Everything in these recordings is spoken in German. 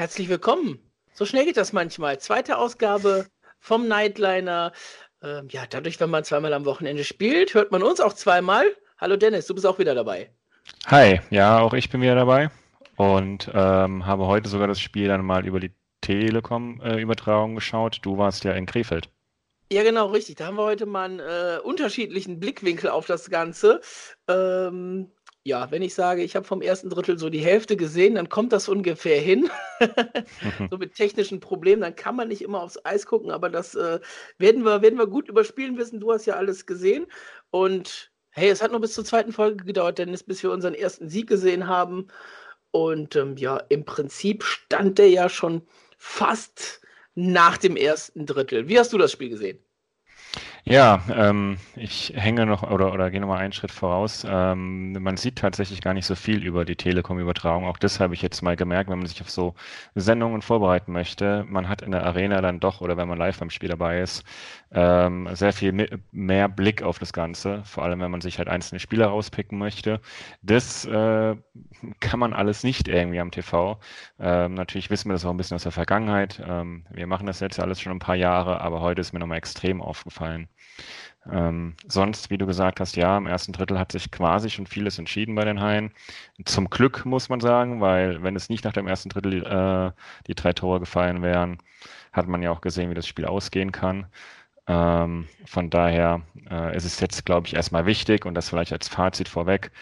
Herzlich willkommen. So schnell geht das manchmal. Zweite Ausgabe vom Nightliner. Ähm, ja, dadurch, wenn man zweimal am Wochenende spielt, hört man uns auch zweimal. Hallo Dennis, du bist auch wieder dabei. Hi, ja, auch ich bin wieder dabei und ähm, habe heute sogar das Spiel dann mal über die Telekom-Übertragung äh, geschaut. Du warst ja in Krefeld. Ja, genau, richtig. Da haben wir heute mal einen äh, unterschiedlichen Blickwinkel auf das Ganze. Ähm, ja, wenn ich sage, ich habe vom ersten Drittel so die Hälfte gesehen, dann kommt das ungefähr hin. so mit technischen Problemen, dann kann man nicht immer aufs Eis gucken, aber das äh, werden, wir, werden wir gut überspielen wissen. Du hast ja alles gesehen. Und hey, es hat nur bis zur zweiten Folge gedauert, Dennis, bis wir unseren ersten Sieg gesehen haben. Und ähm, ja, im Prinzip stand der ja schon fast nach dem ersten Drittel. Wie hast du das Spiel gesehen? Ja, ähm, ich hänge noch oder, oder gehe noch mal einen Schritt voraus. Ähm, man sieht tatsächlich gar nicht so viel über die Telekom-Übertragung. Auch das habe ich jetzt mal gemerkt, wenn man sich auf so Sendungen vorbereiten möchte. Man hat in der Arena dann doch, oder wenn man live beim Spiel dabei ist, ähm, sehr viel mehr Blick auf das Ganze. Vor allem, wenn man sich halt einzelne Spieler rauspicken möchte. Das äh, kann man alles nicht irgendwie am TV. Ähm, natürlich wissen wir das auch ein bisschen aus der Vergangenheit. Ähm, wir machen das jetzt alles schon ein paar Jahre, aber heute ist mir nochmal extrem aufgefallen. Ähm, sonst, wie du gesagt hast, ja, im ersten Drittel hat sich quasi schon vieles entschieden bei den Haien. Zum Glück muss man sagen, weil wenn es nicht nach dem ersten Drittel äh, die drei Tore gefallen wären, hat man ja auch gesehen, wie das Spiel ausgehen kann. Ähm, von daher äh, ist es jetzt, glaube ich, erstmal wichtig und das vielleicht als Fazit vorweg,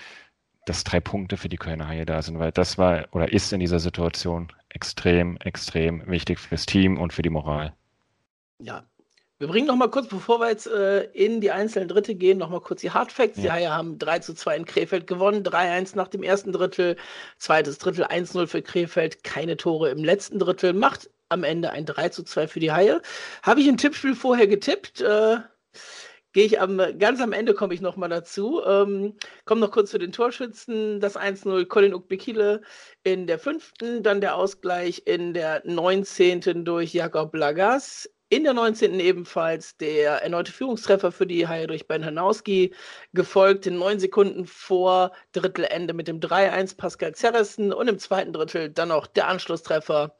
dass drei Punkte für die Kölner Haie da sind, weil das war oder ist in dieser Situation extrem, extrem wichtig fürs Team und für die Moral. Ja, wir bringen noch mal kurz, bevor wir jetzt äh, in die einzelnen Dritte gehen, noch mal kurz die Hardfacts. Ja. Die Haie haben 3 zu 2 in Krefeld gewonnen, 3-1 nach dem ersten Drittel, zweites Drittel 1-0 für Krefeld, keine Tore im letzten Drittel, macht am Ende ein 3 zu 2 für die Haie. Habe ich ein Tippspiel vorher getippt, äh, gehe ich am, ganz am Ende komme ich noch mal dazu. Ähm, komme noch kurz zu den Torschützen. Das 1-0 Colin Ukbekile in der fünften, dann der Ausgleich in der 19. durch Jakob Lagas. In der 19. ebenfalls der erneute Führungstreffer für die Haie durch Ben Hanowski, gefolgt in neun Sekunden vor Drittelende mit dem 3-1 Pascal Zerrissen und im zweiten Drittel dann noch der Anschlusstreffer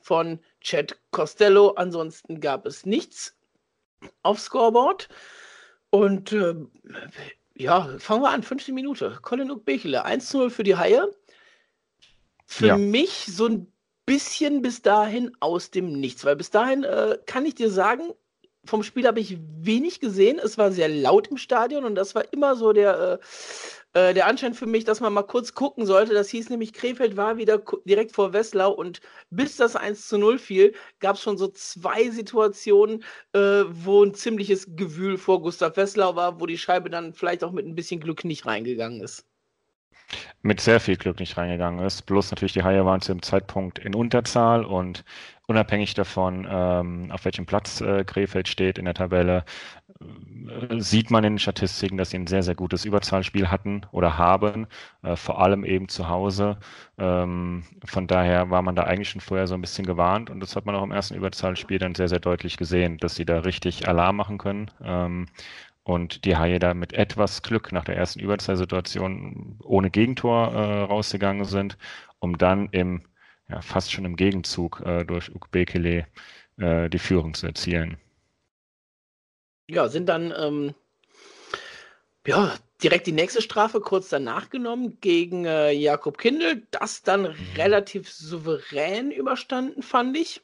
von Chad Costello. Ansonsten gab es nichts auf Scoreboard. Und äh, ja, fangen wir an, fünfte Minute. Colin Ukbechele, 1-0 für die Haie. Für ja. mich so ein bisschen bis dahin aus dem Nichts, weil bis dahin äh, kann ich dir sagen, vom Spiel habe ich wenig gesehen. Es war sehr laut im Stadion und das war immer so der, äh, äh der Anschein für mich, dass man mal kurz gucken sollte. Das hieß nämlich, Krefeld war wieder direkt vor Westlau und bis das 1 zu 0 fiel, gab es schon so zwei Situationen, äh, wo ein ziemliches Gewühl vor Gustav Westlau war, wo die Scheibe dann vielleicht auch mit ein bisschen Glück nicht reingegangen ist mit sehr viel Glück nicht reingegangen ist. Bloß natürlich die Haie waren zu dem Zeitpunkt in Unterzahl und unabhängig davon, ähm, auf welchem Platz äh, Krefeld steht in der Tabelle, äh, sieht man in den Statistiken, dass sie ein sehr, sehr gutes Überzahlspiel hatten oder haben, äh, vor allem eben zu Hause. Ähm, von daher war man da eigentlich schon vorher so ein bisschen gewarnt und das hat man auch im ersten Überzahlspiel dann sehr, sehr deutlich gesehen, dass sie da richtig Alarm machen können. Ähm, und die Haie da mit etwas Glück nach der ersten Überzahlsituation ohne Gegentor äh, rausgegangen sind, um dann im ja, fast schon im Gegenzug äh, durch Ukbekele äh, die Führung zu erzielen. Ja, sind dann ähm, ja, direkt die nächste Strafe kurz danach genommen gegen äh, Jakob Kindl. Das dann mhm. relativ souverän überstanden, fand ich.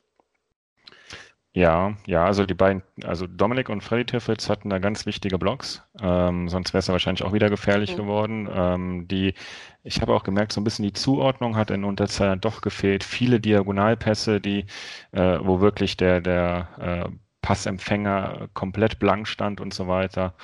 Ja, ja, also die beiden, also Dominik und Freddy Tiffels hatten da ganz wichtige Blocks, ähm, sonst wäre es ja wahrscheinlich auch wieder gefährlich mhm. geworden. Ähm, die, ich habe auch gemerkt, so ein bisschen die Zuordnung hat in Unterzahl doch gefehlt. Viele Diagonalpässe, die, äh, wo wirklich der, der äh, Passempfänger komplett blank stand und so weiter.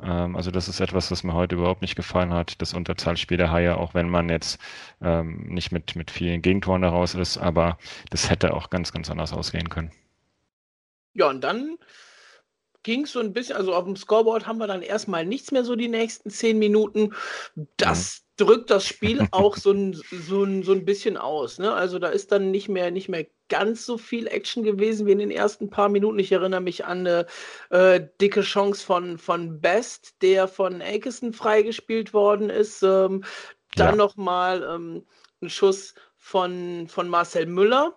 Ähm, also das ist etwas, was mir heute überhaupt nicht gefallen hat, das Unterzahlspiel der Haie, auch wenn man jetzt ähm, nicht mit, mit vielen Gegentoren daraus ist, aber das hätte auch ganz, ganz anders ausgehen können. Ja, und dann ging es so ein bisschen, also auf dem Scoreboard haben wir dann erstmal nichts mehr so die nächsten zehn Minuten. Das mhm. drückt das Spiel auch so ein, so, ein, so ein bisschen aus. Ne? Also da ist dann nicht mehr, nicht mehr ganz so viel Action gewesen wie in den ersten paar Minuten. Ich erinnere mich an eine äh, dicke Chance von, von Best, der von Akison freigespielt worden ist. Ähm, dann ja. nochmal ähm, ein Schuss von, von Marcel Müller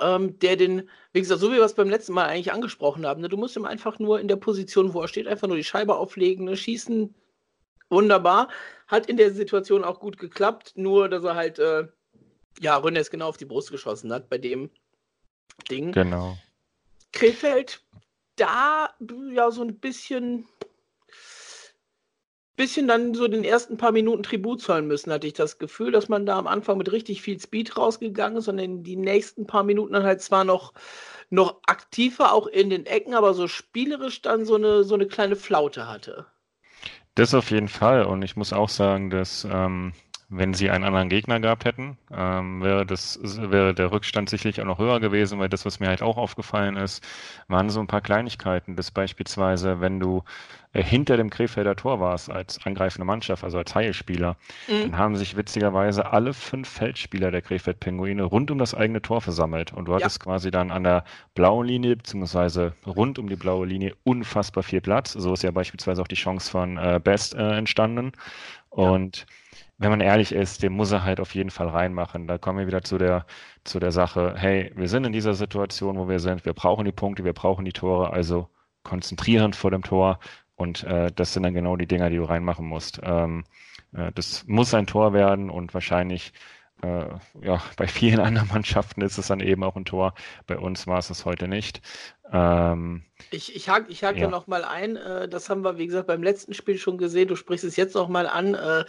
ähm, der den, wie gesagt, so wie wir es beim letzten Mal eigentlich angesprochen haben, ne, du musst ihm einfach nur in der Position, wo er steht, einfach nur die Scheibe auflegen, ne, schießen, wunderbar. Hat in der Situation auch gut geklappt, nur dass er halt, äh, ja, Rönnes genau auf die Brust geschossen hat bei dem Ding. Genau. Krefeld, da ja so ein bisschen bisschen dann so den ersten paar Minuten Tribut zahlen müssen, hatte ich das Gefühl, dass man da am Anfang mit richtig viel Speed rausgegangen ist und in die nächsten paar Minuten dann halt zwar noch, noch aktiver, auch in den Ecken, aber so spielerisch dann so eine, so eine kleine Flaute hatte. Das auf jeden Fall. Und ich muss auch sagen, dass ähm, wenn sie einen anderen Gegner gehabt hätten, ähm, wäre das wäre der Rückstand sicherlich auch noch höher gewesen, weil das, was mir halt auch aufgefallen ist, waren so ein paar Kleinigkeiten. Das beispielsweise, wenn du äh, hinter dem Krefelder Tor warst als angreifende Mannschaft, also als Heilspieler, mhm. dann haben sich witzigerweise alle fünf Feldspieler der Krefeld-Pinguine rund um das eigene Tor versammelt. Und du hattest ja. quasi dann an der blauen Linie, beziehungsweise rund um die blaue Linie, unfassbar viel Platz. So ist ja beispielsweise auch die Chance von äh, Best äh, entstanden. Und ja wenn man ehrlich ist, den muss er halt auf jeden Fall reinmachen. Da kommen wir wieder zu der, zu der Sache, hey, wir sind in dieser Situation, wo wir sind, wir brauchen die Punkte, wir brauchen die Tore, also konzentrieren vor dem Tor und äh, das sind dann genau die Dinger, die du reinmachen musst. Ähm, äh, das muss ein Tor werden und wahrscheinlich äh, ja, bei vielen anderen Mannschaften ist es dann eben auch ein Tor. Bei uns war es es heute nicht. Ähm, ich, ich hake ich hak ja. nochmal ein. Äh, das haben wir, wie gesagt, beim letzten Spiel schon gesehen. Du sprichst es jetzt nochmal an. Äh,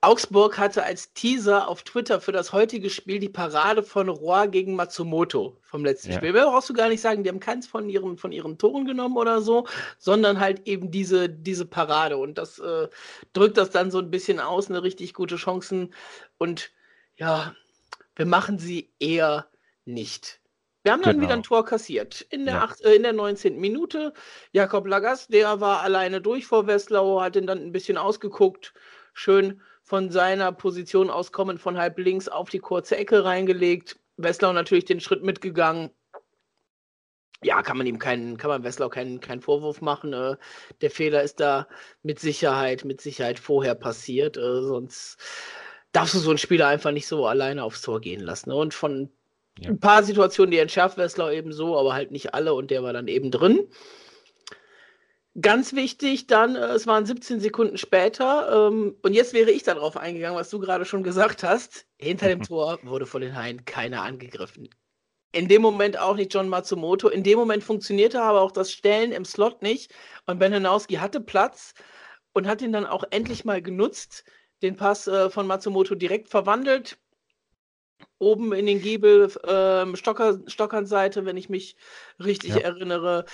Augsburg hatte als Teaser auf Twitter für das heutige Spiel die Parade von Rohr gegen Matsumoto vom letzten ja. Spiel. Mehr brauchst du gar nicht sagen, die haben keins von ihren, von ihren Toren genommen oder so, sondern halt eben diese, diese Parade. Und das äh, drückt das dann so ein bisschen aus, eine richtig gute Chancen. Und ja, wir machen sie eher nicht. Wir haben dann genau. wieder ein Tor kassiert. In der, ja. acht, äh, in der 19. Minute. Jakob Lagas, der war alleine durch vor Westlau, hat ihn dann ein bisschen ausgeguckt. Schön von seiner Position aus kommend von halb links auf die kurze Ecke reingelegt. Westlau natürlich den Schritt mitgegangen. Ja, kann man ihm keinen, kann man Westlau keinen, keinen Vorwurf machen. Äh, der Fehler ist da mit Sicherheit, mit Sicherheit vorher passiert. Äh, sonst darfst du so einen Spieler einfach nicht so alleine aufs Tor gehen lassen. Und von ja. ein paar Situationen, die entschärft Westlau eben so, aber halt nicht alle und der war dann eben drin. Ganz wichtig, dann, äh, es waren 17 Sekunden später, ähm, und jetzt wäre ich darauf eingegangen, was du gerade schon gesagt hast. Hinter dem Tor wurde von den Haien keiner angegriffen. In dem Moment auch nicht John Matsumoto. In dem Moment funktionierte aber auch das Stellen im Slot nicht. Und Ben Hanowski hatte Platz und hat ihn dann auch endlich mal genutzt. Den Pass äh, von Matsumoto direkt verwandelt. Oben in den Giebel, äh, Stocker, Stockernseite, wenn ich mich richtig ja. erinnere.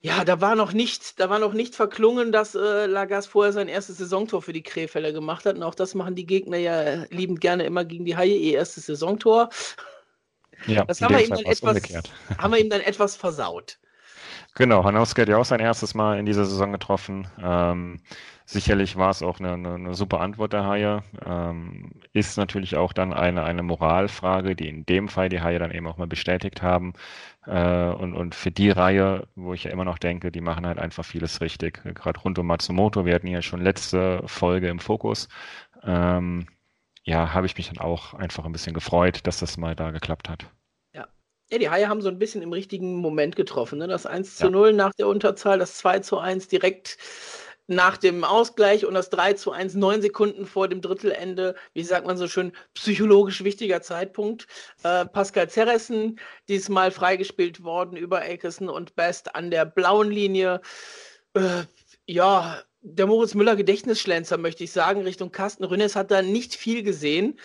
Ja, da war noch nicht, da war noch nicht verklungen, dass äh, Lagas vorher sein erstes Saisontor für die Krefelder gemacht hat. Und auch das machen die Gegner ja liebend gerne immer gegen die Haie, ihr erstes Saisontor. Ja, das haben wir, ihm dann etwas, haben wir ihm dann etwas versaut. Genau, Hanowski hat ja auch sein erstes Mal in dieser Saison getroffen. Ähm, sicherlich war es auch eine, eine, eine, super Antwort der Haie. Ähm, ist natürlich auch dann eine, eine Moralfrage, die in dem Fall die Haie dann eben auch mal bestätigt haben. Äh, und, und für die Reihe, wo ich ja immer noch denke, die machen halt einfach vieles richtig. Gerade rund um Matsumoto, wir hatten ja schon letzte Folge im Fokus. Ähm, ja, habe ich mich dann auch einfach ein bisschen gefreut, dass das mal da geklappt hat. Ja, die Haie haben so ein bisschen im richtigen Moment getroffen. Ne? Das 1 zu ja. 0 nach der Unterzahl, das 2 zu 1 direkt nach dem Ausgleich und das 3 zu 1 neun Sekunden vor dem Drittelende. Wie sagt man so schön, psychologisch wichtiger Zeitpunkt. Äh, Pascal Zerressen, diesmal freigespielt worden über Akeson und Best an der blauen Linie. Äh, ja, der Moritz Müller Gedächtnisschlänzer, möchte ich sagen, Richtung Carsten Rünnes hat da nicht viel gesehen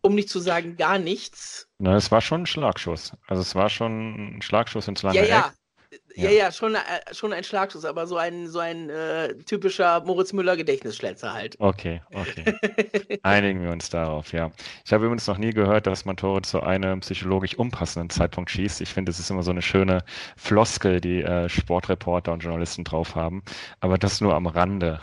um nicht zu sagen gar nichts. Na, es war schon ein Schlagschuss. Also es war schon ein Schlagschuss ins lange ja. Eck. Ja, ja, schon, äh, schon ein Schlagschuss, aber so ein, so ein äh, typischer Moritz Müller Gedächtnisschlänzer halt. Okay, okay. Einigen wir uns darauf, ja. Ich habe übrigens noch nie gehört, dass man Tore zu einem psychologisch unpassenden Zeitpunkt schießt. Ich finde, es ist immer so eine schöne Floskel, die äh, Sportreporter und Journalisten drauf haben. Aber das nur am Rande.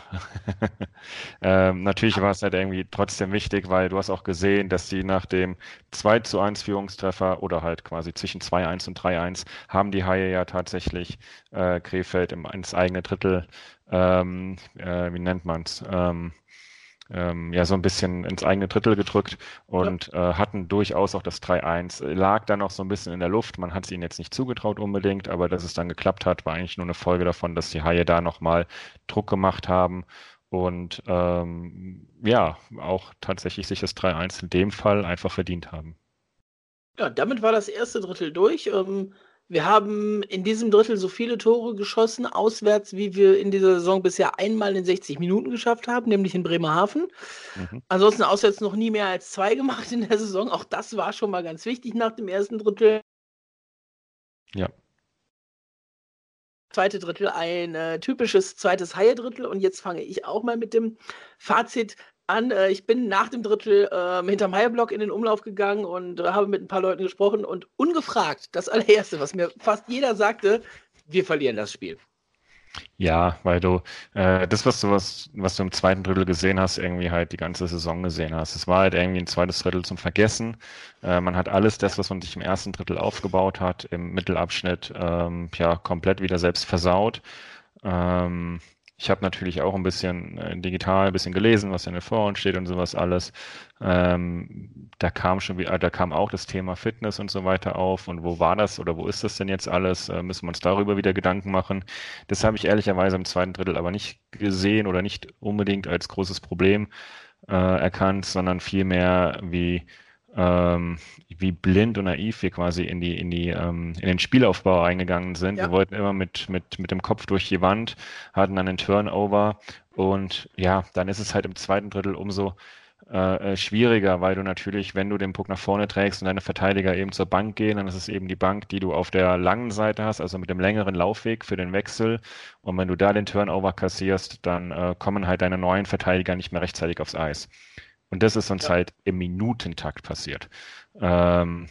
ähm, natürlich war es halt irgendwie trotzdem wichtig, weil du hast auch gesehen, dass die nach dem 2 zu 1 Führungstreffer oder halt quasi zwischen 2-1 und 3-1 haben die Haie ja tatsächlich äh, Krefeld im, ins eigene Drittel, ähm, äh, wie nennt man es, ähm, ähm, ja so ein bisschen ins eigene Drittel gedrückt und ja. äh, hatten durchaus auch das 3-1. Lag dann noch so ein bisschen in der Luft. Man hat es ihnen jetzt nicht zugetraut unbedingt, aber dass es dann geklappt hat, war eigentlich nur eine Folge davon, dass die Haie da nochmal Druck gemacht haben und ähm, ja, auch tatsächlich sich das 3-1 in dem Fall einfach verdient haben. Ja, damit war das erste Drittel durch. Ähm, wir haben in diesem Drittel so viele Tore geschossen, auswärts, wie wir in dieser Saison bisher einmal in 60 Minuten geschafft haben, nämlich in Bremerhaven. Mhm. Ansonsten auswärts noch nie mehr als zwei gemacht in der Saison. Auch das war schon mal ganz wichtig nach dem ersten Drittel. Ja. Zweite Drittel ein äh, typisches zweites Haie-Drittel. Und jetzt fange ich auch mal mit dem Fazit an. Äh, ich bin nach dem Drittel äh, hinterm Haierblock in den Umlauf gegangen und äh, habe mit ein paar Leuten gesprochen und ungefragt, das allererste, was mir fast jeder sagte, wir verlieren das Spiel. Ja, weil du äh, das, was du, was, was du im zweiten Drittel gesehen hast, irgendwie halt die ganze Saison gesehen hast. Es war halt irgendwie ein zweites Drittel zum Vergessen. Äh, man hat alles das, was man sich im ersten Drittel aufgebaut hat, im Mittelabschnitt ähm, ja komplett wieder selbst versaut. Ähm, ich habe natürlich auch ein bisschen äh, digital, ein bisschen gelesen, was in den Foren steht und sowas alles. Ähm, da kam schon wieder, da kam auch das Thema Fitness und so weiter auf. Und wo war das oder wo ist das denn jetzt alles? Äh, müssen wir uns darüber wieder Gedanken machen? Das habe ich ehrlicherweise im zweiten Drittel aber nicht gesehen oder nicht unbedingt als großes Problem äh, erkannt, sondern vielmehr wie ähm, wie blind und naiv wir quasi in die, in die, ähm, in den Spielaufbau reingegangen sind. Ja. Wir wollten immer mit, mit, mit dem Kopf durch die Wand, hatten dann einen Turnover und ja, dann ist es halt im zweiten Drittel umso äh, äh, schwieriger, weil du natürlich, wenn du den Puck nach vorne trägst und deine Verteidiger eben zur Bank gehen, dann ist es eben die Bank, die du auf der langen Seite hast, also mit dem längeren Laufweg für den Wechsel. Und wenn du da den Turnover kassierst, dann äh, kommen halt deine neuen Verteidiger nicht mehr rechtzeitig aufs Eis. Und das ist uns ja. halt im Minutentakt passiert. Ähm,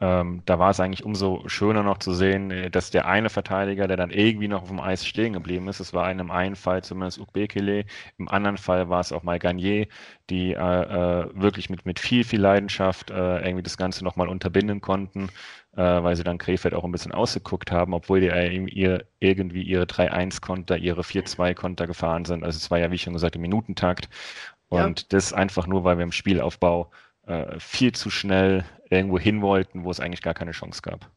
ähm, da war es eigentlich umso schöner noch zu sehen, äh, dass der eine Verteidiger, der dann irgendwie noch auf dem Eis stehen geblieben ist, es war in einem einen Fall zumindest Ukbekele, im anderen Fall war es auch mal Garnier, die äh, äh, wirklich mit, mit viel, viel Leidenschaft äh, irgendwie das Ganze nochmal unterbinden konnten, äh, weil sie dann Krefeld auch ein bisschen ausgeguckt haben, obwohl die äh, ihr, irgendwie ihre 3-1-Konter, ihre 4-2-Konter gefahren sind. Also es war ja, wie schon gesagt, im Minutentakt. Und ja. das einfach nur, weil wir im Spielaufbau äh, viel zu schnell irgendwo hin wollten, wo es eigentlich gar keine Chance gab.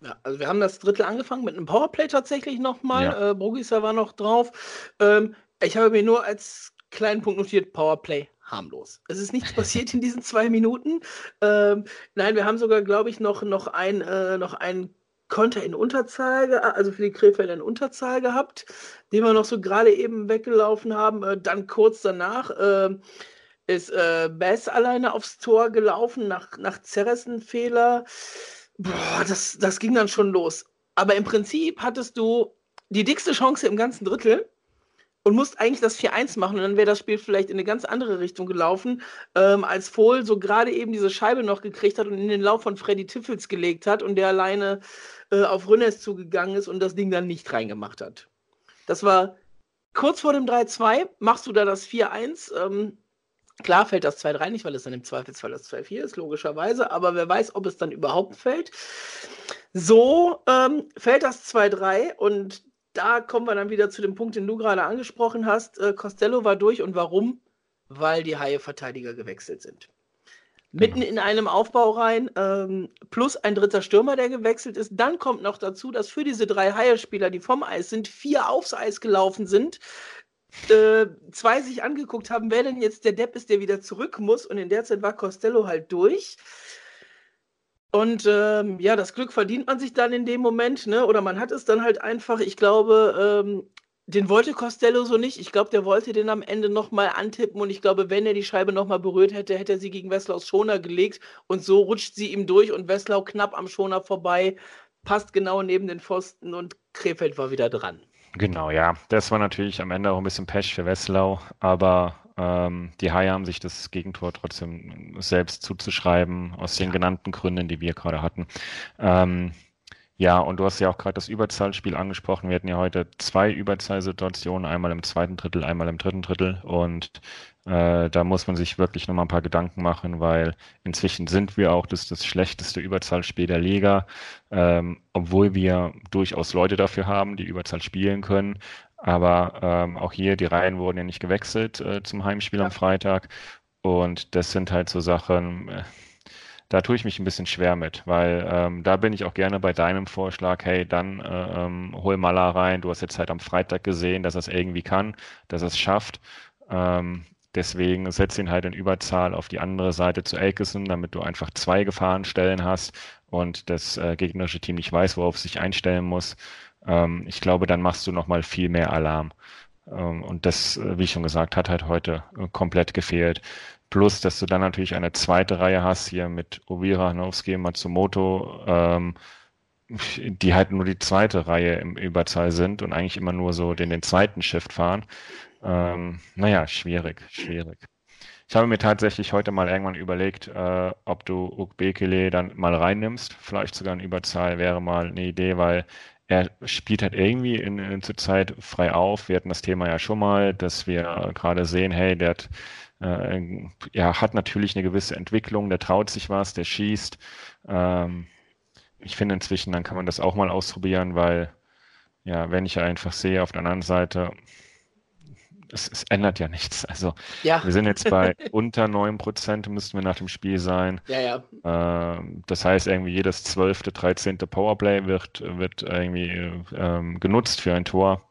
Ja, also wir haben das Drittel angefangen mit einem Powerplay tatsächlich nochmal. Ja. Äh, Brugisa war noch drauf. Ähm, ich habe mir nur als kleinen Punkt notiert, Powerplay harmlos. Es ist nichts passiert in diesen zwei Minuten. Ähm, nein, wir haben sogar, glaube ich, noch, noch ein, äh, noch ein Konter in Unterzahl, also für die Krefelder in Unterzahl gehabt, den wir noch so gerade eben weggelaufen haben. Äh, dann kurz danach äh, ist äh, Bass alleine aufs Tor gelaufen nach, nach Zerressen-Fehler. Boah, das, das ging dann schon los. Aber im Prinzip hattest du die dickste Chance im ganzen Drittel und musst eigentlich das 4-1 machen und dann wäre das Spiel vielleicht in eine ganz andere Richtung gelaufen, ähm, als Fohl so gerade eben diese Scheibe noch gekriegt hat und in den Lauf von Freddy Tiffels gelegt hat und der alleine äh, auf Rünnes zugegangen ist und das Ding dann nicht reingemacht hat. Das war kurz vor dem 3-2, machst du da das 4-1. Ähm, klar fällt das 2-3 nicht, weil es dann im Zweifelsfall das 2-4 ist, logischerweise, aber wer weiß, ob es dann überhaupt fällt. So ähm, fällt das 2-3 und da kommen wir dann wieder zu dem Punkt, den du gerade angesprochen hast. Äh, Costello war durch und warum? Weil die Haie-Verteidiger gewechselt sind. Mitten genau. in einem Aufbau rein, ähm, plus ein dritter Stürmer, der gewechselt ist. Dann kommt noch dazu, dass für diese drei Haie-Spieler, die vom Eis sind, vier aufs Eis gelaufen sind. Äh, zwei sich angeguckt haben, wer denn jetzt der Depp ist, der wieder zurück muss. Und in der Zeit war Costello halt durch. Und ähm, ja, das Glück verdient man sich dann in dem Moment, ne? Oder man hat es dann halt einfach. Ich glaube, ähm, den wollte Costello so nicht. Ich glaube, der wollte den am Ende nochmal antippen und ich glaube, wenn er die Scheibe nochmal berührt hätte, hätte er sie gegen Weslaus Schoner gelegt und so rutscht sie ihm durch und Weslau knapp am Schoner vorbei, passt genau neben den Pfosten und Krefeld war wieder dran. Genau, ja. Das war natürlich am Ende auch ein bisschen Pech für Weslau, aber ähm, die Haie haben sich das Gegentor trotzdem selbst zuzuschreiben, aus den genannten Gründen, die wir gerade hatten. Ähm, ja, und du hast ja auch gerade das Überzahlspiel angesprochen. Wir hatten ja heute zwei Überzahlsituationen, einmal im zweiten Drittel, einmal im dritten Drittel. Und äh, da muss man sich wirklich nochmal ein paar Gedanken machen, weil inzwischen sind wir auch das, das schlechteste Überzahlspiel der Liga, ähm, obwohl wir durchaus Leute dafür haben, die Überzahl spielen können. Aber ähm, auch hier, die Reihen wurden ja nicht gewechselt äh, zum Heimspiel ja. am Freitag. Und das sind halt so Sachen, äh, da tue ich mich ein bisschen schwer mit, weil ähm, da bin ich auch gerne bei deinem Vorschlag, hey, dann äh, ähm, hol Mala rein. Du hast jetzt halt am Freitag gesehen, dass er es irgendwie kann, dass er es schafft. Ähm, deswegen setz ihn halt in Überzahl auf die andere Seite zu Elkison, damit du einfach zwei Gefahrenstellen hast und das äh, gegnerische Team nicht weiß, worauf es sich einstellen muss. Ähm, ich glaube, dann machst du nochmal viel mehr Alarm. Ähm, und das, äh, wie ich schon gesagt, hat halt heute äh, komplett gefehlt. Plus, dass du dann natürlich eine zweite Reihe hast, hier mit Ovira, Hanowski, Matsumoto, ähm, die halt nur die zweite Reihe im Überzahl sind und eigentlich immer nur so den, den zweiten Shift fahren. Ähm, naja, schwierig, schwierig. Ich habe mir tatsächlich heute mal irgendwann überlegt, äh, ob du Ukbekele dann mal reinnimmst. Vielleicht sogar eine Überzahl wäre mal eine Idee, weil er spielt halt irgendwie in, in zur Zeit frei auf. Wir hatten das Thema ja schon mal, dass wir gerade sehen, hey, der hat äh, ja, hat natürlich eine gewisse Entwicklung, der traut sich was, der schießt. Ähm, ich finde inzwischen, dann kann man das auch mal ausprobieren, weil, ja, wenn ich einfach sehe, auf der anderen Seite, es, es ändert ja nichts. Also, ja. wir sind jetzt bei unter 9%, müssten wir nach dem Spiel sein. Ja, ja. Ähm, das heißt, irgendwie jedes 12., 13. Powerplay wird, wird irgendwie ähm, genutzt für ein Tor.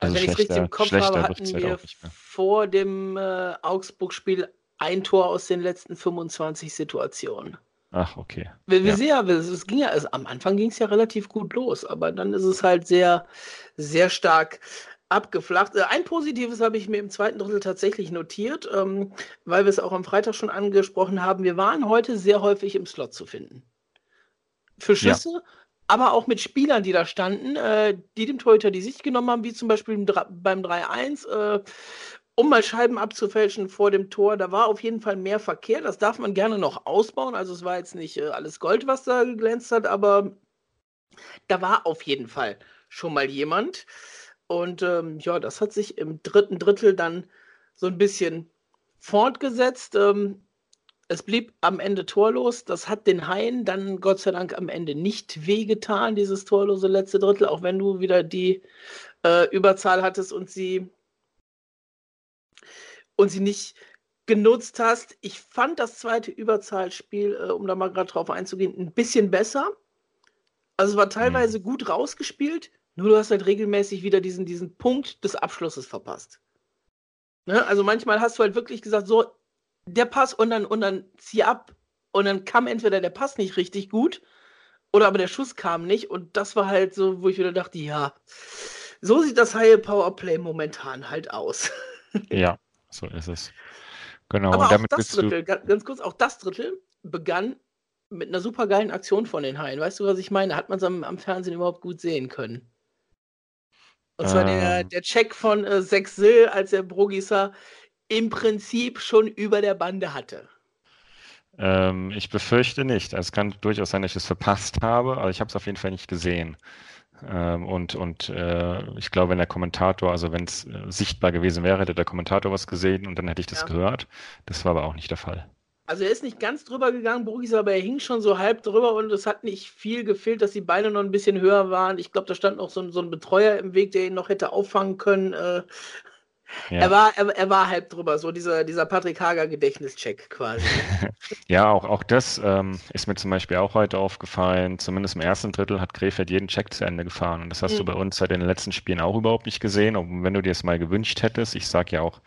Also, also wenn ich es richtig im Kopf habe, hatten wir vor dem äh, Augsburg-Spiel ein Tor aus den letzten 25 Situationen. Ach, okay. Wir, wir ja. sehen ja, es ging ja, also am Anfang ging es ja relativ gut los, aber dann ist es halt sehr, sehr stark abgeflacht. Äh, ein positives habe ich mir im zweiten Drittel tatsächlich notiert, ähm, weil wir es auch am Freitag schon angesprochen haben. Wir waren heute sehr häufig im Slot zu finden. Für Schüsse, ja aber auch mit Spielern, die da standen, äh, die dem Torhüter die Sicht genommen haben, wie zum Beispiel beim 3-1, äh, um mal Scheiben abzufälschen vor dem Tor. Da war auf jeden Fall mehr Verkehr. Das darf man gerne noch ausbauen. Also es war jetzt nicht äh, alles Gold, was da geglänzt hat, aber da war auf jeden Fall schon mal jemand. Und ähm, ja, das hat sich im dritten Drittel dann so ein bisschen fortgesetzt. Ähm, es blieb am Ende torlos. Das hat den Haien dann Gott sei Dank am Ende nicht wehgetan, dieses torlose letzte Drittel, auch wenn du wieder die äh, Überzahl hattest und sie und sie nicht genutzt hast. Ich fand das zweite Überzahlspiel, äh, um da mal gerade drauf einzugehen, ein bisschen besser. Also es war teilweise mhm. gut rausgespielt, nur du hast halt regelmäßig wieder diesen, diesen Punkt des Abschlusses verpasst. Ne? Also manchmal hast du halt wirklich gesagt, so, der Pass und dann, und dann zieh ab. Und dann kam entweder der Pass nicht richtig gut oder aber der Schuss kam nicht. Und das war halt so, wo ich wieder dachte, ja, so sieht das High Powerplay momentan halt aus. Ja, so ist es. Genau. Aber und damit auch das Drittel, ganz kurz, auch das Drittel begann mit einer super geilen Aktion von den Haien. Weißt du, was ich meine? Hat man es am, am, Fernsehen überhaupt gut sehen können. Und zwar ähm. der, der Check von äh, Sexil, als der Brogisa im Prinzip schon über der Bande hatte? Ähm, ich befürchte nicht. Es kann durchaus sein, dass ich es verpasst habe, aber ich habe es auf jeden Fall nicht gesehen. Ähm, und und äh, ich glaube, wenn der Kommentator, also wenn es äh, sichtbar gewesen wäre, hätte der Kommentator was gesehen und dann hätte ich das ja. gehört. Das war aber auch nicht der Fall. Also er ist nicht ganz drüber gegangen, Burgis, aber er hing schon so halb drüber und es hat nicht viel gefehlt, dass die Beine noch ein bisschen höher waren. Ich glaube, da stand noch so, so, ein Betreuer im Weg, der ihn noch hätte auffangen können. Äh, ja. Er, war, er, er, war halb drüber, so dieser, dieser Patrick Hager Gedächtnischeck quasi. ja, auch, auch das ähm, ist mir zum Beispiel auch heute aufgefallen. Zumindest im ersten Drittel hat Krefeld jeden Check zu Ende gefahren. Und das hast mhm. du bei uns seit den letzten Spielen auch überhaupt nicht gesehen. Und wenn du dir es mal gewünscht hättest, ich sage ja auch,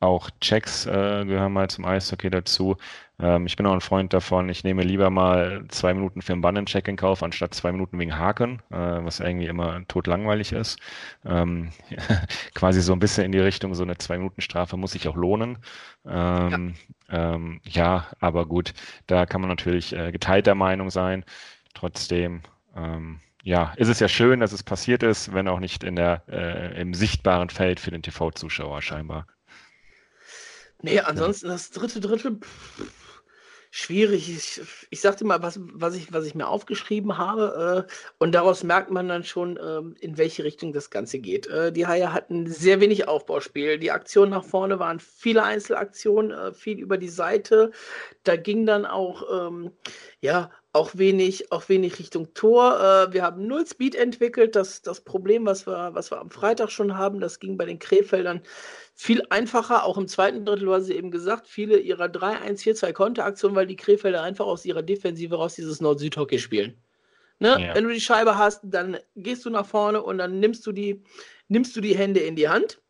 auch Checks äh, gehören mal zum Eishockey dazu. Ähm, ich bin auch ein Freund davon, ich nehme lieber mal zwei Minuten für einen Bannencheck in Kauf, anstatt zwei Minuten wegen Haken, äh, was irgendwie immer totlangweilig ist. Ähm, quasi so ein bisschen in die Richtung, so eine Zwei-Minuten-Strafe muss sich auch lohnen. Ähm, ja. Ähm, ja. aber gut, da kann man natürlich äh, geteilter Meinung sein. Trotzdem, ähm, ja, ist es ja schön, dass es passiert ist, wenn auch nicht in der, äh, im sichtbaren Feld für den TV-Zuschauer scheinbar. Nee, ansonsten das dritte Drittel, Schwierig. Ich, ich sagte mal, was, was, ich, was ich mir aufgeschrieben habe. Äh, und daraus merkt man dann schon, äh, in welche Richtung das Ganze geht. Äh, die Haie hatten sehr wenig Aufbauspiel. Die Aktionen nach vorne waren viele Einzelaktionen, äh, viel über die Seite. Da ging dann auch, ähm, ja, auch wenig, auch wenig Richtung Tor. Äh, wir haben null Speed entwickelt. Das, das Problem, was wir, was wir am Freitag schon haben, das ging bei den Krefeldern viel einfacher, auch im zweiten Drittel, du hast es eben gesagt, viele ihrer 3-1-4-2 Konteraktionen, weil die Krefelder einfach aus ihrer Defensive raus dieses Nord-Süd-Hockey spielen. Ne? Ja. Wenn du die Scheibe hast, dann gehst du nach vorne und dann nimmst du die, nimmst du die Hände in die Hand.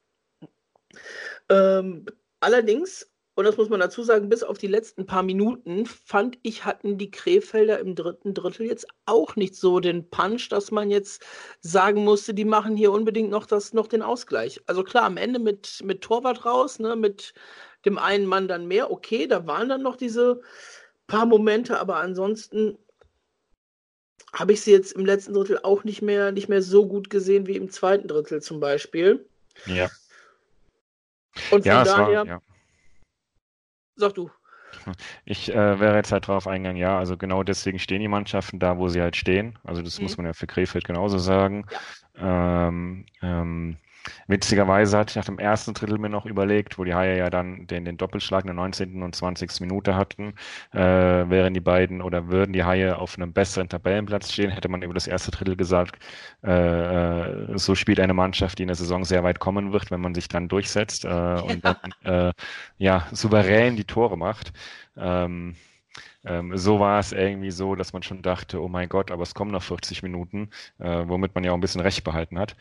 Ähm, allerdings und das muss man dazu sagen, bis auf die letzten paar Minuten fand ich, hatten die Krefelder im dritten Drittel jetzt auch nicht so den Punch, dass man jetzt sagen musste, die machen hier unbedingt noch, das, noch den Ausgleich. Also klar, am Ende mit, mit Torwart raus, ne, mit dem einen Mann dann mehr, okay, da waren dann noch diese paar Momente, aber ansonsten habe ich sie jetzt im letzten Drittel auch nicht mehr, nicht mehr so gut gesehen wie im zweiten Drittel zum Beispiel. Ja. Und von ja, daher. War, ja Sag du. Ich äh, wäre jetzt halt drauf eingegangen, ja, also genau deswegen stehen die Mannschaften da, wo sie halt stehen. Also das mhm. muss man ja für Krefeld genauso sagen. Ja. Ähm, ähm, Witzigerweise hatte ich nach dem ersten Drittel mir noch überlegt, wo die Haie ja dann den, den Doppelschlag in der 19. und 20. Minute hatten, äh, wären die beiden oder würden die Haie auf einem besseren Tabellenplatz stehen, hätte man über das erste Drittel gesagt, äh, äh, so spielt eine Mannschaft, die in der Saison sehr weit kommen wird, wenn man sich dann durchsetzt äh, und dann äh, ja souverän die Tore macht. Ähm, ähm, so war es irgendwie so, dass man schon dachte, oh mein Gott, aber es kommen noch 40 Minuten, äh, womit man ja auch ein bisschen Recht behalten hat.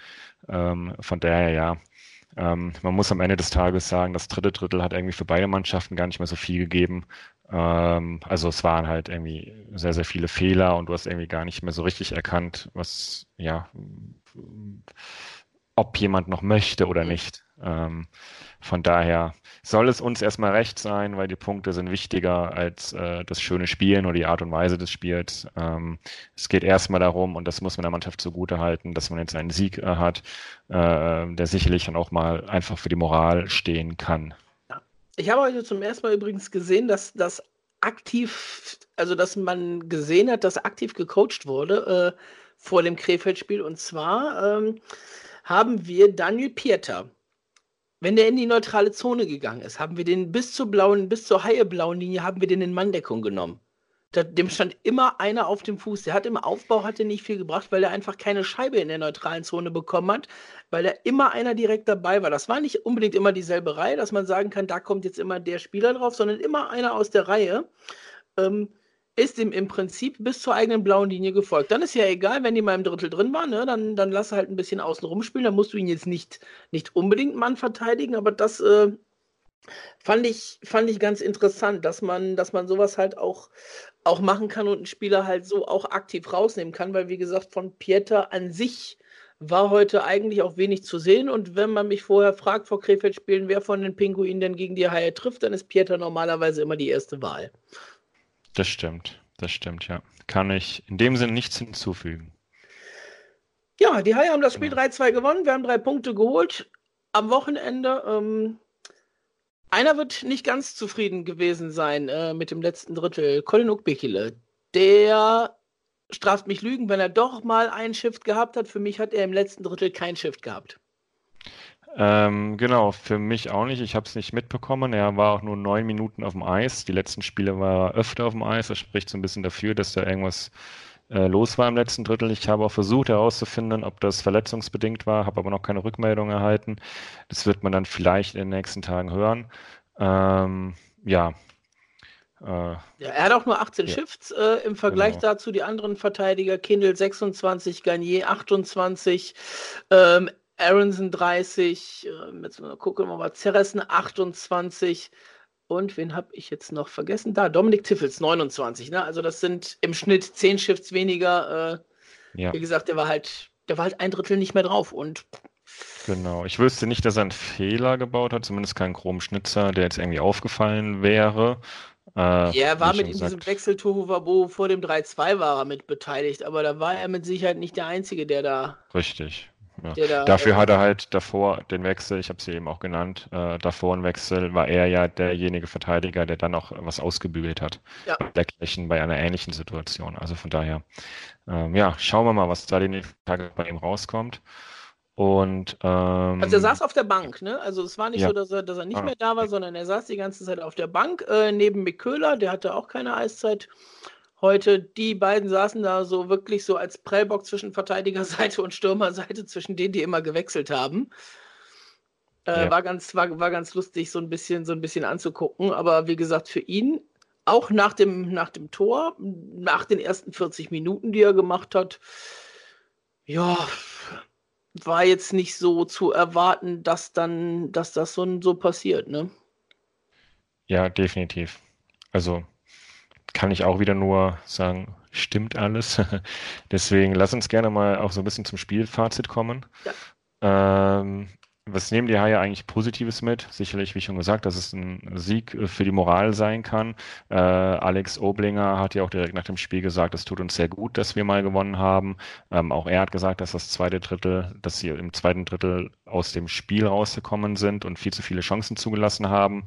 Ähm, von daher ja. Ähm, man muss am Ende des Tages sagen, das dritte Drittel hat irgendwie für beide Mannschaften gar nicht mehr so viel gegeben. Ähm, also es waren halt irgendwie sehr, sehr viele Fehler und du hast irgendwie gar nicht mehr so richtig erkannt, was, ja, ob jemand noch möchte oder nicht. Von daher soll es uns erstmal recht sein, weil die Punkte sind wichtiger als äh, das schöne Spielen oder die Art und Weise des Spiels. Ähm, es geht erstmal darum, und das muss man der Mannschaft zugute halten, dass man jetzt einen Sieg äh, hat, äh, der sicherlich dann auch mal einfach für die Moral stehen kann. Ich habe heute zum ersten Mal übrigens gesehen, dass das aktiv, also dass man gesehen hat, dass aktiv gecoacht wurde äh, vor dem Krefeld-Spiel. Und zwar ähm, haben wir Daniel Pieter wenn der in die neutrale Zone gegangen ist, haben wir den bis zur blauen, bis zur haie-blauen Linie, haben wir den in Manndeckung genommen. Da, dem stand immer einer auf dem Fuß. Der hat im Aufbau hatte nicht viel gebracht, weil er einfach keine Scheibe in der neutralen Zone bekommen hat, weil da immer einer direkt dabei war. Das war nicht unbedingt immer dieselbe Reihe, dass man sagen kann, da kommt jetzt immer der Spieler drauf, sondern immer einer aus der Reihe. Ähm, ist ihm im Prinzip bis zur eigenen blauen Linie gefolgt. Dann ist ja egal, wenn die mal im Drittel drin waren, ne? dann, dann lass halt ein bisschen außen rumspielen. Dann musst du ihn jetzt nicht, nicht unbedingt Mann verteidigen, aber das äh, fand, ich, fand ich ganz interessant, dass man, dass man sowas halt auch, auch machen kann und einen Spieler halt so auch aktiv rausnehmen kann, weil wie gesagt, von Pieter an sich war heute eigentlich auch wenig zu sehen. Und wenn man mich vorher fragt vor Krefeld spielen, wer von den Pinguinen denn gegen die Haie trifft, dann ist Pieter normalerweise immer die erste Wahl. Das stimmt, das stimmt, ja. Kann ich in dem Sinne nichts hinzufügen. Ja, die Haie haben das Spiel 3-2 genau. gewonnen. Wir haben drei Punkte geholt. Am Wochenende. Ähm, einer wird nicht ganz zufrieden gewesen sein äh, mit dem letzten Drittel. Colin Ukbekile. Der straft mich Lügen, wenn er doch mal ein Shift gehabt hat. Für mich hat er im letzten Drittel kein Shift gehabt. Ähm, genau, für mich auch nicht. Ich habe es nicht mitbekommen. Er war auch nur neun Minuten auf dem Eis. Die letzten Spiele war er öfter auf dem Eis. Das spricht so ein bisschen dafür, dass da irgendwas äh, los war im letzten Drittel. Ich habe auch versucht herauszufinden, ob das verletzungsbedingt war, habe aber noch keine Rückmeldung erhalten. Das wird man dann vielleicht in den nächsten Tagen hören. Ähm, ja, äh, ja, er hat auch nur 18 ja. Shifts äh, im Vergleich genau. dazu die anderen Verteidiger. Kindle 26, Garnier 28, ähm, Aronson 30, äh, jetzt mal gucken wir mal, Ceressen 28 und wen habe ich jetzt noch vergessen? Da, Dominik Tiffels 29. Ne? Also das sind im Schnitt 10 Shifts weniger. Äh, ja. Wie gesagt, der war halt, der war halt ein Drittel nicht mehr drauf und Genau, ich wüsste nicht, dass er einen Fehler gebaut hat, zumindest keinen Schnitzer, der jetzt irgendwie aufgefallen wäre. Äh, ja, er war mit in diesem Wechsel Tohuwabo vor dem 3-2 war er mit beteiligt, aber da war er mit Sicherheit nicht der Einzige, der da Richtig Ja. Da, Dafür äh, hat er halt davor den Wechsel, ich habe sie eben auch genannt, äh, davor ein Wechsel, war er ja derjenige Verteidiger, der dann auch was ausgebügelt hat. Ja. Dergleichen bei einer ähnlichen Situation. Also von daher, ähm, ja, schauen wir mal, was da die nächsten Tage bei ihm rauskommt. Und, ähm, also er saß auf der Bank, ne? Also es war nicht ja. so, dass er, dass er nicht ah, mehr da war, sondern er saß die ganze Zeit auf der Bank äh, neben Mick Köhler, der hatte auch keine Eiszeit heute. Die beiden saßen da so wirklich so als Prellbock zwischen Verteidigerseite und Stürmerseite, zwischen denen die immer gewechselt haben. Äh, ja. war, ganz, war, war ganz lustig, so ein bisschen, so ein bisschen anzugucken. Aber wie gesagt, für ihn, auch nach dem, nach dem Tor, nach den ersten 40 Minuten, die er gemacht hat, ja, war jetzt nicht so zu erwarten, dass dann, dass das so, so passiert, ne? Ja, definitiv. Also kann ich auch wieder nur sagen, stimmt alles. Deswegen lass uns gerne mal auch so ein bisschen zum Spielfazit kommen. Ja. Ähm, was nehmen die Haie eigentlich Positives mit? Sicherlich, wie schon gesagt, dass es ein Sieg äh, für die Moral sein kann. Äh, Alex Oblinger hat ja auch direkt nach dem Spiel gesagt, es tut uns sehr gut, dass wir mal gewonnen haben. Ähm, auch er hat gesagt, dass das zweite Drittel, dass sie im zweiten Drittel aus dem Spiel rausgekommen sind und viel zu viele Chancen zugelassen haben.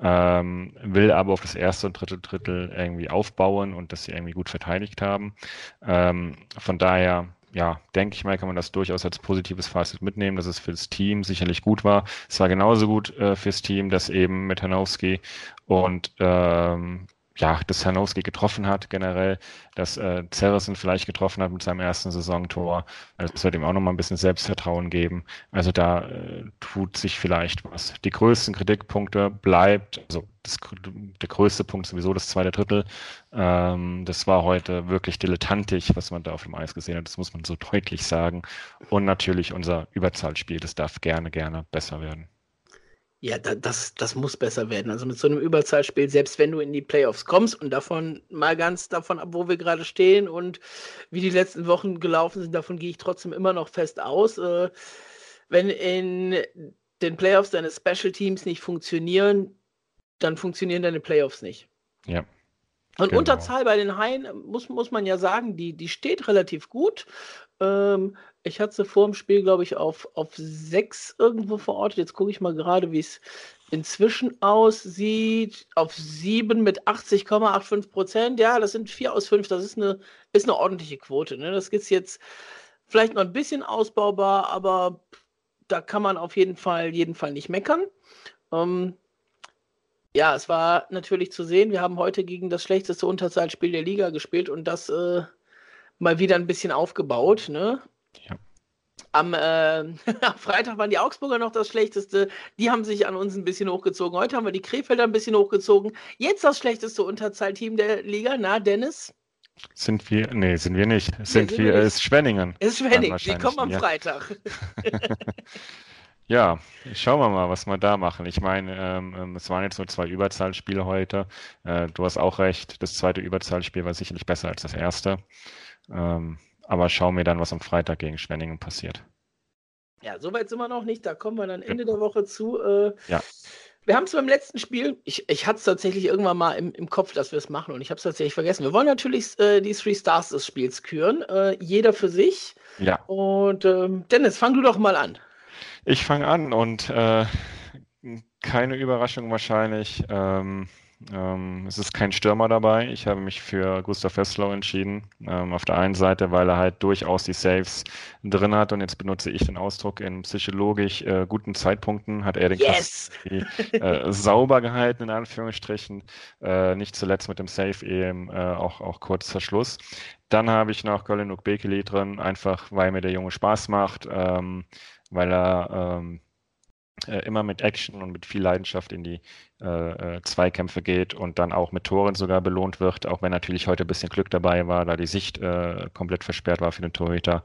Ähm, will aber auf das erste und dritte Drittel irgendwie aufbauen und dass sie irgendwie gut verteidigt haben. Ähm, von daher ja, denke ich mal, kann man das durchaus als positives Fazit mitnehmen, dass es für das Team sicherlich gut war. Es war genauso gut äh, fürs Team, dass eben mit Hanowski und ähm, ja, dass Hanowski getroffen hat generell, dass äh, Zerrissen vielleicht getroffen hat mit seinem ersten Saisontor. Also das wird ihm auch nochmal ein bisschen Selbstvertrauen geben. Also da äh, tut sich vielleicht was. Die größten Kritikpunkte bleibt, also das, der größte Punkt sowieso das zweite Drittel. Ähm, das war heute wirklich dilettantisch, was man da auf dem Eis gesehen hat. Das muss man so deutlich sagen. Und natürlich unser Überzahlspiel, das darf gerne, gerne besser werden. Ja, da, das, das muss besser werden. Also mit so einem Überzahlspiel, selbst wenn du in die Playoffs kommst und davon mal ganz davon ab, wo wir gerade stehen und wie die letzten Wochen gelaufen sind, davon gehe ich trotzdem immer noch fest aus. Äh, wenn in den Playoffs deine Special Teams nicht funktionieren, dann funktionieren deine Playoffs nicht. Ja. Und genau. Unterzahl bei den Haien, muss, muss man ja sagen, die, die steht relativ gut. Ähm, ich hatte sie vor dem Spiel, glaube ich, auf, auf sechs irgendwo verortet. Jetzt gucke ich mal gerade, wie es inzwischen aussieht. Auf sieben mit 80,85 Prozent. Ja, das sind vier aus fünf. Das ist eine, ist eine ordentliche Quote. Ne? Das ist jetzt vielleicht noch ein bisschen ausbaubar, aber da kann man auf jeden Fall, jeden Fall nicht meckern. Ähm, ja, es war natürlich zu sehen, wir haben heute gegen das schlechteste Unterzahlspiel der Liga gespielt und das äh, mal wieder ein bisschen aufgebaut. Ne? Ja. Am, äh, Freitag waren die Augsburger noch das Schlechteste. Die haben sich an uns ein bisschen hochgezogen. Heute haben wir die Krefelder ein bisschen hochgezogen. Jetzt das schlechteste Unterzahlteam der Liga. Na, Dennis? Sind wir, nee, sind wir nicht. Sind nee, wir, wir ist Schwenningen. Ist Schwenningen, die kommen am ja. Freitag. Ja, schauen wir mal, was wir da machen. Ich meine, ähm, ähm, es waren jetzt nur zwei Überzahlspiele heute. Äh, du hast auch recht, das zweite Überzahlspiel war sicherlich besser als das erste. Ähm, aber schauen wir dann, was am Freitag gegen Schwenningen passiert. Ja, soweit sind wir noch nicht. Da kommen wir dann Ende ja. der Woche zu. Äh, ja. Wir haben es beim letzten Spiel, ich, ich hatte es tatsächlich irgendwann mal im, im Kopf, dass wir es machen und ich habe es tatsächlich vergessen. Wir wollen natürlich äh, die Three Stars des Spiels küren, äh, jeder für sich. Ja. Und ähm, Dennis, fang du doch mal an. Ich fange an und äh, keine Überraschung wahrscheinlich. Ähm, ähm, es ist kein Stürmer dabei. Ich habe mich für Gustav Fesslow entschieden. Ähm, auf der einen Seite, weil er halt durchaus die Saves drin hat und jetzt benutze ich den Ausdruck in psychologisch äh, guten Zeitpunkten hat er den yes! äh, sauber gehalten in Anführungsstrichen. Äh, nicht zuletzt mit dem Save eben äh, auch, auch kurz vor Schluss. Dann habe ich noch Colin Ukbekele drin, einfach weil mir der Junge Spaß macht. Ähm, weil er ähm, äh, immer mit Action und mit viel Leidenschaft in die äh, äh, Zweikämpfe geht und dann auch mit Toren sogar belohnt wird, auch wenn natürlich heute ein bisschen Glück dabei war, da die Sicht äh, komplett versperrt war für den Torhüter.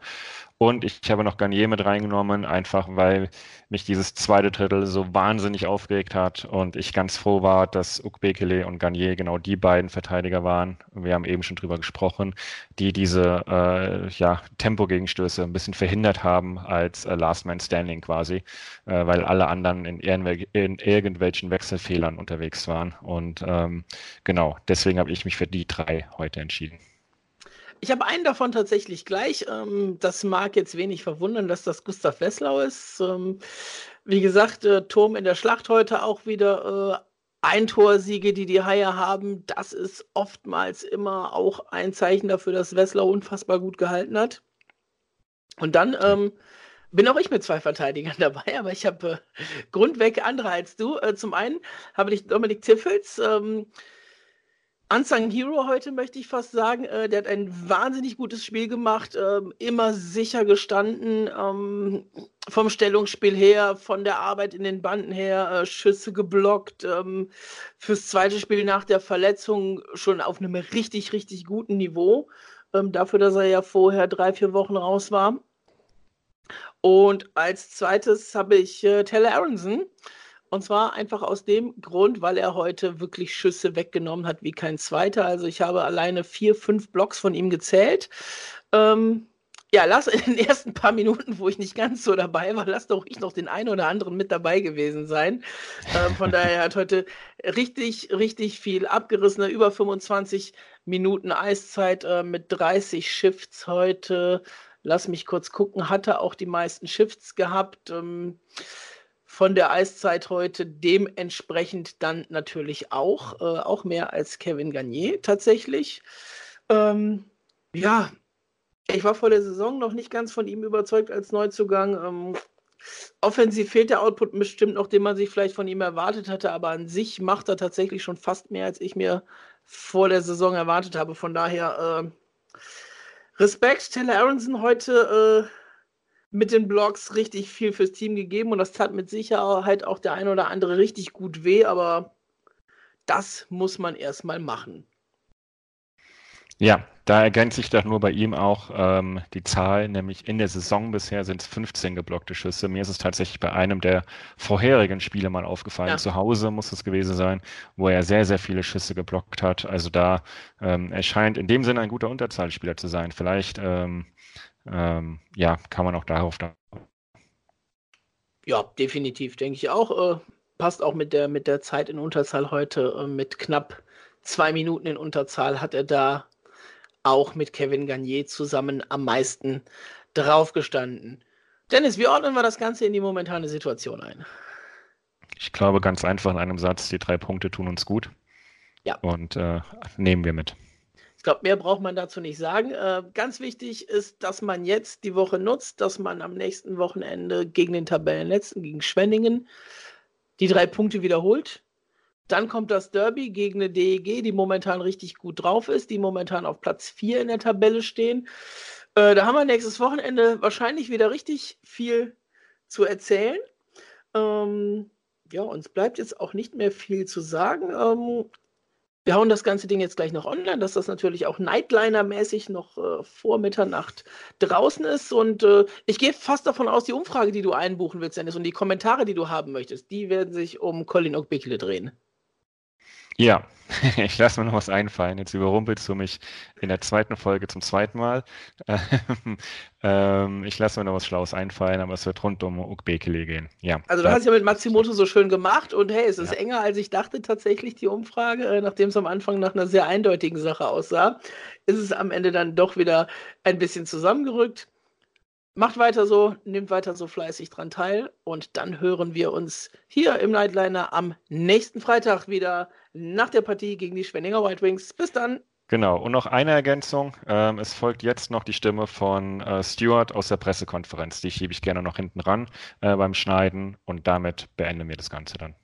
Und ich habe noch Garnier mit reingenommen, einfach weil mich dieses zweite Drittel so wahnsinnig aufgeregt hat und ich ganz froh war, dass Ukbekele und Garnier genau die beiden Verteidiger waren. Wir haben eben schon drüber gesprochen, die diese äh, ja, Tempogegenstöße ein bisschen verhindert haben als äh, Last Man Standing quasi, äh, weil alle anderen in, in irgendwelchen Wechselfehlern unterwegs waren. Und ähm, genau, deswegen habe ich mich für die drei heute entschieden. Ich habe einen davon tatsächlich gleich. Ähm, das mag jetzt wenig verwundern, dass das Gustav Wesslau ist. Ähm, wie gesagt, äh, Turm in der Schlacht heute auch wieder äh, Eintorsiege, die die Haie haben. Das ist oftmals immer auch ein Zeichen dafür, dass Wesslau unfassbar gut gehalten hat. Und dann ähm, bin auch ich mit zwei Verteidigern dabei, aber ich habe äh, grundweg andere als du. Äh, zum einen habe ich Dominik Tiffels, ähm, Unsung Hero heute, möchte ich fast sagen. Äh, der hat ein wahnsinnig gutes Spiel gemacht, ähm, immer sicher gestanden, ähm, vom Stellungsspiel her, von der Arbeit in den Banden her, äh, Schüsse geblockt. Ähm, fürs zweite Spiel nach der Verletzung schon auf einem richtig, richtig guten Niveau. Ähm, dafür, dass er ja vorher drei, vier Wochen raus war. Und als zweites habe ich äh, Taylor Aronson. Und zwar einfach aus dem Grund, weil er heute wirklich Schüsse weggenommen hat wie kein zweiter. Also ich habe alleine vier, fünf Blocks von ihm gezählt. Ähm, ja, lass in den ersten paar Minuten, wo ich nicht ganz so dabei war, lass doch ich noch den einen oder anderen mit dabei gewesen sein. Ähm, von daher hat heute richtig, richtig viel abgerissen. Über 25 Minuten Eiszeit äh, mit 30 Shifts heute. Lass mich kurz gucken, hatte auch die meisten Shifts gehabt. Ähm, von der Eiszeit heute dementsprechend dann natürlich auch, äh, auch mehr als Kevin Garnier tatsächlich. Ähm, ja, ich war vor der Saison noch nicht ganz von ihm überzeugt als Neuzugang. Ähm, offensiv fehlt der Output bestimmt noch, den man sich vielleicht von ihm erwartet hatte, aber an sich macht er tatsächlich schon fast mehr, als ich mir vor der Saison erwartet habe. Von daher äh, Respekt, Taylor Aronson heute äh, mit den Blogs richtig viel fürs Team gegeben und das tat mit Sicherheit auch der ein oder andere richtig gut weh, aber das muss man erstmal machen. Ja, da ergänzt sich doch nur bei ihm auch ähm, die Zahl, nämlich in der Saison bisher sind es 15 geblockte Schüsse. Mir ist es tatsächlich bei einem der vorherigen Spiele mal aufgefallen. Ja. Zu Hause muss es gewesen sein, wo er sehr, sehr viele Schüsse geblockt hat. Also da ähm, er scheint in dem Sinne ein guter Unterzahlspieler zu sein. Vielleicht ähm, ähm, ja, kann man auch darauf da. Ja, definitiv, denke ich auch. Äh, passt auch mit der, mit der Zeit in Unterzahl heute. Äh, mit knapp zwei Minuten in Unterzahl hat er da auch mit Kevin Garnier zusammen am meisten draufgestanden. Dennis, wie ordnen wir das Ganze in die momentane Situation ein? Ich glaube ganz einfach in einem Satz, die drei Punkte tun uns gut. Ja. Und äh, nehmen wir mit. Ich glaube, mehr braucht man dazu nicht sagen. Äh, ganz wichtig ist, dass man jetzt die Woche nutzt, dass man am nächsten Wochenende gegen den Tabellenletzten, gegen Schwenningen, die drei Punkte wiederholt. Dann kommt das Derby gegen eine DEG, die momentan richtig gut drauf ist, die momentan auf Platz 4 in der Tabelle stehen. Äh, da haben wir nächstes Wochenende wahrscheinlich wieder richtig viel zu erzählen. Ähm, ja, uns bleibt jetzt auch nicht mehr viel zu sagen. Ähm, wir hauen das ganze Ding jetzt gleich noch online, dass das natürlich auch Nightliner-mäßig noch äh, vor Mitternacht draußen ist. Und äh, ich gehe fast davon aus, die Umfrage, die du einbuchen willst, Dennis, und die Kommentare, die du haben möchtest, die werden sich um Colin Okbekele drehen. Ja, ich lasse mir noch was einfallen. Jetzt überrumpelst du mich in der zweiten Folge zum zweiten Mal. ähm, ich lasse mir noch was Schlaues einfallen, aber es wird rund um Ukbekele gehen. Ja, also du hast ja mit Matsumoto so schön gemacht und hey, es ist ja. enger, als ich dachte tatsächlich, die Umfrage, äh, nachdem es am Anfang nach einer sehr eindeutigen Sache aussah, ist es am Ende dann doch wieder ein bisschen zusammengerückt. Macht weiter so, nehmt weiter so fleißig dran teil und dann hören wir uns hier im Nightliner am nächsten Freitag wieder nach der Partie gegen die Schwenninger White Wings. Bis dann. Genau, und noch eine Ergänzung. Ähm, es folgt jetzt noch die Stimme von äh, Stuart aus der Pressekonferenz. Die schiebe ich gerne noch hinten ran äh, beim Schneiden und damit beenden wir das Ganze dann.